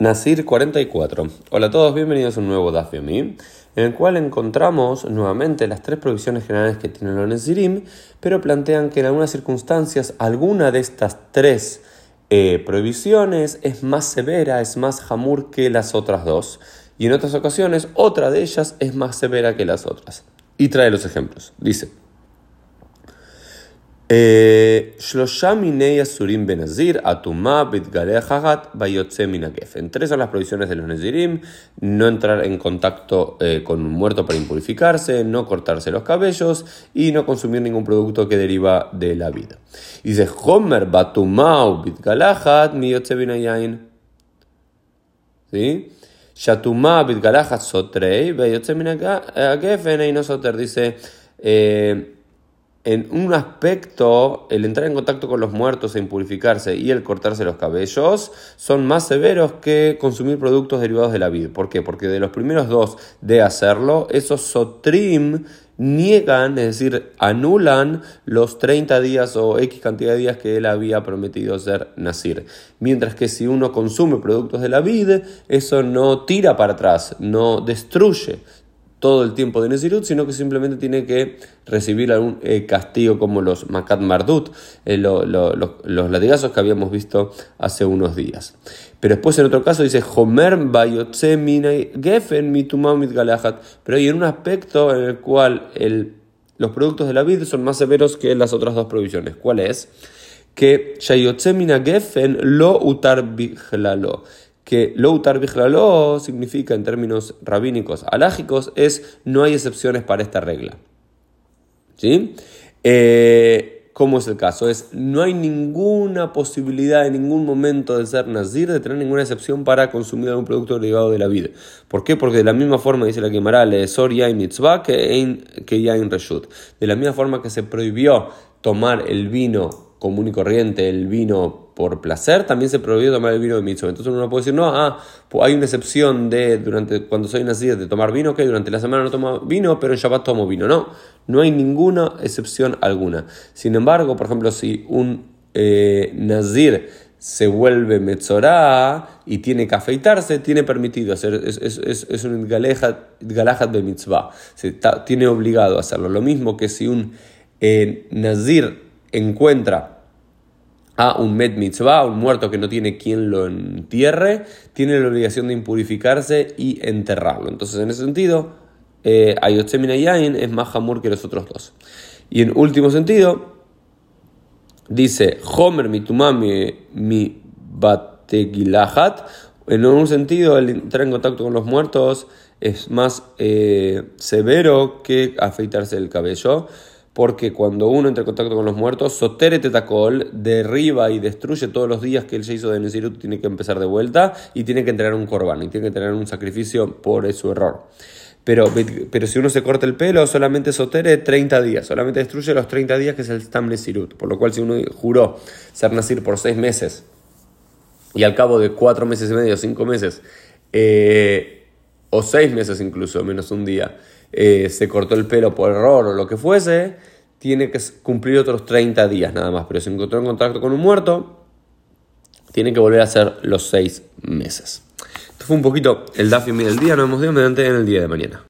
Nasir 44. Hola a todos, bienvenidos a un nuevo Daf en el cual encontramos nuevamente las tres prohibiciones generales que tienen los Nasirim, pero plantean que en algunas circunstancias alguna de estas tres eh, prohibiciones es más severa, es más jamur que las otras dos, y en otras ocasiones otra de ellas es más severa que las otras. Y trae los ejemplos. Dice. En tres son las provisiones de los Nazirim, no entrar en contacto eh, con un muerto para impurificarse, no cortarse los cabellos y no consumir ningún producto que deriva de la vida. Dice, Homer batumau bitgalachat miyotze minayain. ¿Sí? Shatumá bitgalachat sotrei, minagefen y no soter. Dice, eh, en un aspecto, el entrar en contacto con los muertos e impurificarse y el cortarse los cabellos son más severos que consumir productos derivados de la vid. ¿Por qué? Porque de los primeros dos de hacerlo, esos sotrim niegan, es decir, anulan los 30 días o X cantidad de días que él había prometido ser nacir. Mientras que si uno consume productos de la vid, eso no tira para atrás, no destruye, todo el tiempo de Nezirut, sino que simplemente tiene que recibir algún eh, castigo como los Makat Mardut, eh, los latigazos que habíamos visto hace unos días. Pero después en otro caso dice Homer Gefen pero hay un aspecto en el cual los productos de la vid son más severos que las otras dos provisiones. ¿Cuál es? Que Shayotze Gefen lo utar que loutar lo significa en términos rabínicos alágicos es no hay excepciones para esta regla. ¿Sí? Eh, ¿Cómo es el caso? Es no hay ninguna posibilidad en ningún momento de ser nazir, de tener ninguna excepción para consumir algún producto derivado de la vida. ¿Por qué? Porque de la misma forma, dice la Gemara, le sor y mitzvah que ya en reshut. De la misma forma que se prohibió tomar el vino común y corriente, el vino por placer, también se prohibió tomar el vino de mitzvah. Entonces uno puede decir, no, ah, pues hay una excepción de durante cuando soy nacido de tomar vino, que durante la semana no tomo vino, pero en Shabbat tomo vino. No, no hay ninguna excepción alguna. Sin embargo, por ejemplo, si un eh, nazir se vuelve metzorá y tiene que afeitarse, tiene permitido hacer, es, es, es, un galajat de mitzvah, se tiene obligado a hacerlo. Lo mismo que si un eh, nazir encuentra a un med mitzvah, un muerto que no tiene quien lo entierre, tiene la obligación de impurificarse y enterrarlo. Entonces, en ese sentido, eh, es más jamur que los otros dos. Y en último sentido, dice Homer mitumami mi bategilahat. En un sentido, el entrar en contacto con los muertos es más eh, severo que afeitarse el cabello porque cuando uno entra en contacto con los muertos, Sotere Tetacol derriba y destruye todos los días que él se hizo de Nesirut, tiene que empezar de vuelta y tiene que entregar un corbán y tiene que tener un sacrificio por su error. Pero, pero si uno se corta el pelo, solamente sotere 30 días, solamente destruye los 30 días que es el Stam Nesirut. Por lo cual, si uno juró ser Nasir por 6 meses y al cabo de 4 meses y medio, 5 meses, eh, o 6 meses incluso, menos un día, eh, se cortó el pelo por error o lo que fuese, tiene que cumplir otros 30 días nada más. Pero si encontró en contacto con un muerto, tiene que volver a hacer los 6 meses. Esto fue un poquito el Dafi del día. Nos vemos mediante en el día de mañana.